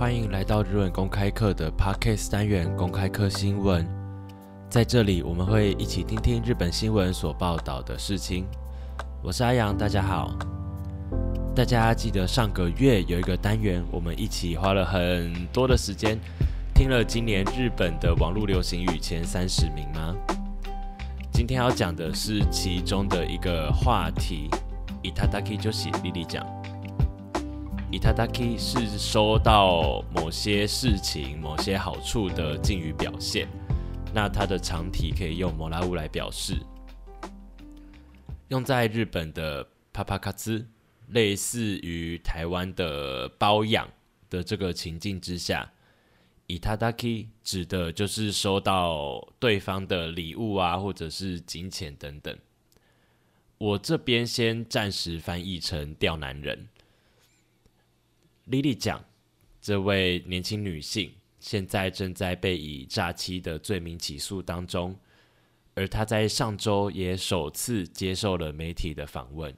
欢迎来到日文公开课的 p a r k a s 单元公开课新闻，在这里我们会一起听听日本新闻所报道的事情。我是阿阳，大家好。大家记得上个月有一个单元，我们一起花了很多的时间听了今年日本的网络流行语前三十名吗？今天要讲的是其中的一个话题，它它可以就是莉莉讲。伊塔 a d k 是收到某些事情、某些好处的敬语表现，那它的长体可以用摩拉乌来表示，用在日本的帕帕卡兹，类似于台湾的包养的这个情境之下伊塔 a d k 指的就是收到对方的礼物啊，或者是金钱等等。我这边先暂时翻译成钓男人。莉莉讲，这位年轻女性现在正在被以诈欺的罪名起诉当中，而她在上周也首次接受了媒体的访问。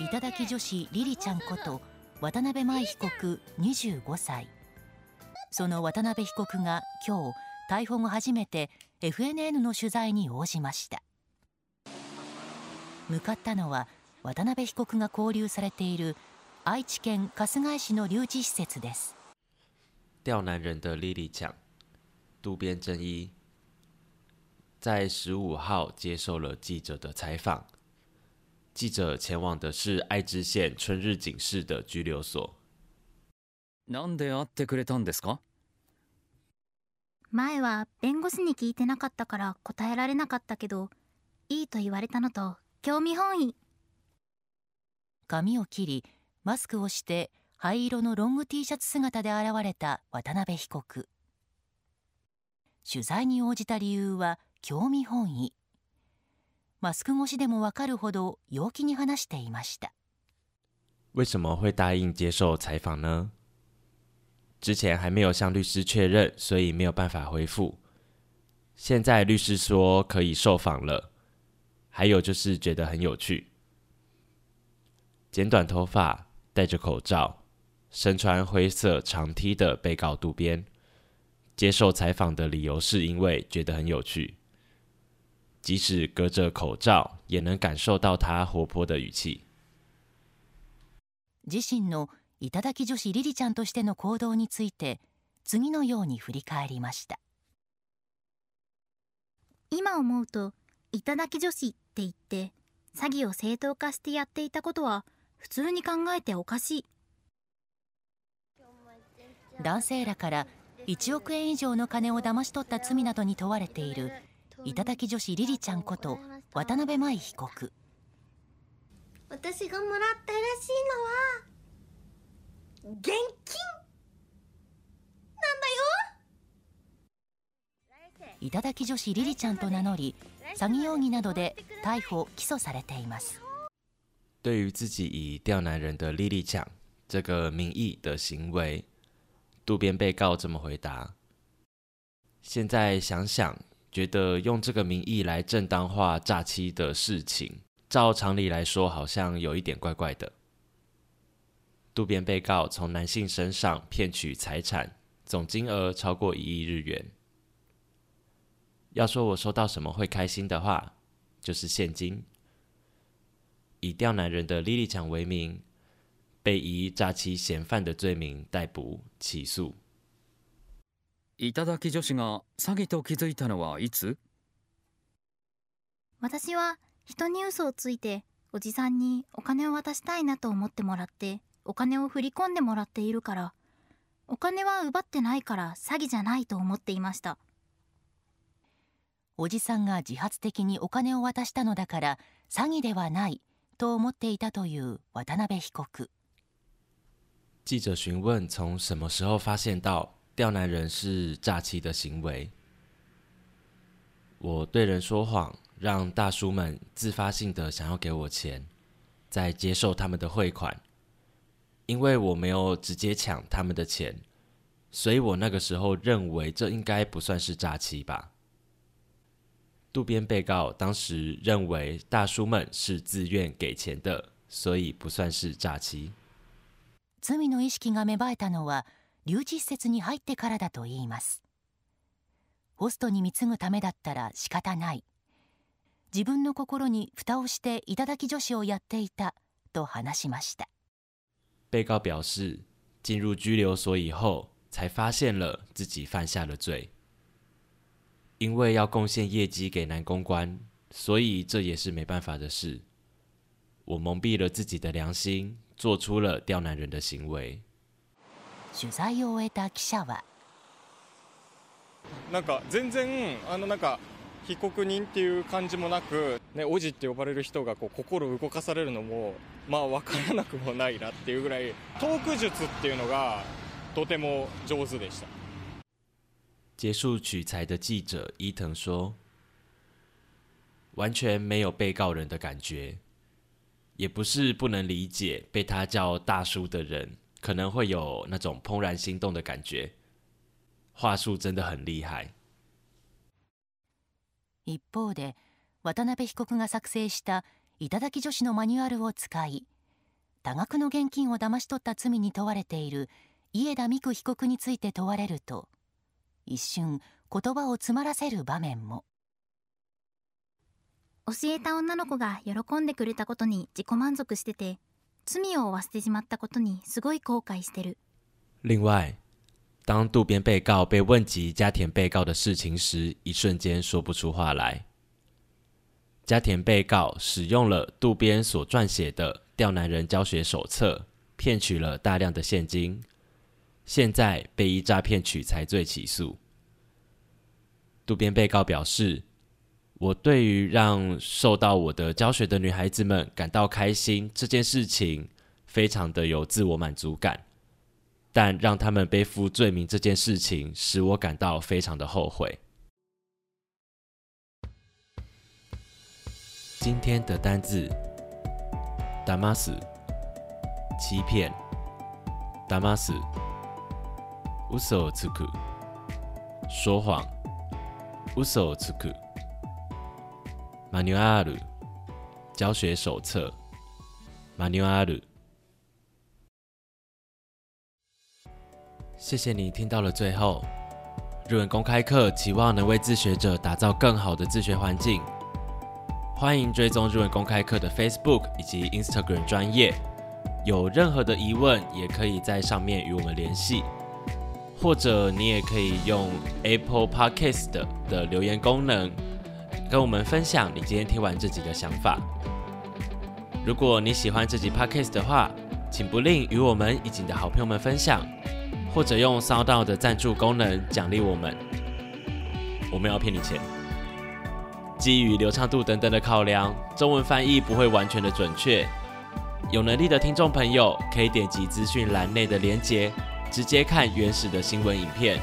いただき女子リリちゃんこと渡辺ま被告、25歳。その渡辺被告が今日逮捕初めて、FNN の取材に応じました。向かったのは。渡辺被告が拘留されている愛知県春日井市の留置施設です。钓男人的莉莉奖，渡边真一在十五号接受了记者的采访。记者前往的是爱知县春日警市的拘留所。なんで会ってくれたんですか？前は弁護士に聞いてなかったから答えられなかったけど、いいと言われたのと興味本位。髪を切りマスクをして灰色のロング Ｔ シャツ姿で現れた渡辺被告取材に応じた理由は興味本位マスク越しでもわかるほど陽気に話していました为什么会答应接受采访呢之前还没有向律师确认所以没有办法回复现在律师说可以受访了还有就是觉得很有趣剪短头发、戴着口罩、身穿灰色长 T 的被告渡边，接受采访的理由是因为觉得很有趣。即使隔着口罩，也能感受到他活泼的语气。自身的“頂き女子”リリちゃんとしての行動について、次のように振り返りました。今思うと、頂き女子って言って詐欺を正当化してやっていたことは。普通に考えておかしい男性らから1億円以上の金をだまし取った罪などに問われている頂き女子りりちゃんこと渡辺舞被告私がもらったらしいのは現金なんだよ頂き女子りりちゃんと名乗り詐欺容疑などで逮捕・起訴されています。对于自己以钓男人的莉莉强这个名义的行为，渡边被告怎么回答？现在想想，觉得用这个名义来正当化诈欺的事情，照常理来说，好像有一点怪怪的。渡边被告从男性身上骗取财产，总金额超过一亿日元。要说我收到什么会开心的话，就是现金。以刁难人的莉莉强为名，被以诈欺嫌犯的罪名逮捕起诉。き女子が詐欺と気づいたのはいつ私は人に嘘をついておじさんにお金を渡したいなと思ってもらってお金を振り込んでもらっているからお金は奪ってないから詐欺じゃないと思っていましたおじさんが自発的にお金を渡したのだから詐欺ではない记者询问：“从什么时候发现到刁难人是诈欺的行为？”我对人说谎，让大叔们自发性的想要给我钱，在接受他们的汇款，因为我没有直接抢他们的钱，所以我那个时候认为这应该不算是诈欺吧。渡边被告当时认为，大叔们是自愿给钱的，所以不算是诈欺。罪の意識が芽生えたのは留置施設に入ってからだといます。ホストにぐためだったら仕方ない。自分の心に蓋をしていただき女子をやっていたと話しました。被告表示，进入拘留所以后，才发现了自己犯下了罪。因为要贡献业绩给公关，所以这也是没办法的事。我蒙蔽了自己的良心，做出了刁难人的行为。取材を終えた記者は。なんか全然あのなんか被告人っていう感じもなく、ね、おじって呼ばれる人がこう心動かされるのもまあ分からなくもないなっていうぐらいトーク術っていうのがとても上手でした。结束取材的记者伊藤说：“完全没有被告人的感觉，也不是不能理解被他叫大叔的人可能会有那种怦然心动的感觉，话术真的很厉害。”一方で、渡辺被告が作成した頂き女子のマニュアルを使い、多額の現金を騙し取った罪に問われている家田美久被告について問われると。一瞬言葉を詰まらせる場面も教えた女の子が喜んでくれたことに自己満足してて罪を負わせてしまったことにすごい後悔してる另外当渡边被告被问及加田被告的事情时，一瞬间说不出话来。加田被告使用了渡边所撰写的《刁难人教学手册》，骗取了大量的现金，现在被以诈骗取财罪起诉。渡边被告表示：“我对于让受到我的教学的女孩子们感到开心这件事情，非常的有自我满足感，但让他们背负罪名这件事情，使我感到非常的后悔。”今天的单字“打骂死”欺骗，“打骂死”。无所辞苦，说谎。无所辞苦。マニュアル，教学手册。m a n u 谢谢你听到了最后。日文公开课期望能为自学者打造更好的自学环境。欢迎追踪日文公开课的 Facebook 以及 Instagram 专业。有任何的疑问，也可以在上面与我们联系。或者你也可以用 Apple Podcast 的留言功能，跟我们分享你今天听完这己的想法。如果你喜欢这集 Podcast 的话，请不吝与我们已经的好朋友们分享，或者用收到的赞助功能奖励我们。我们要骗你钱。基于流畅度等等的考量，中文翻译不会完全的准确。有能力的听众朋友可以点击资讯栏内的链接。直接看原始的新闻影片。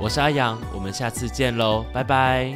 我是阿阳，我们下次见喽，拜拜。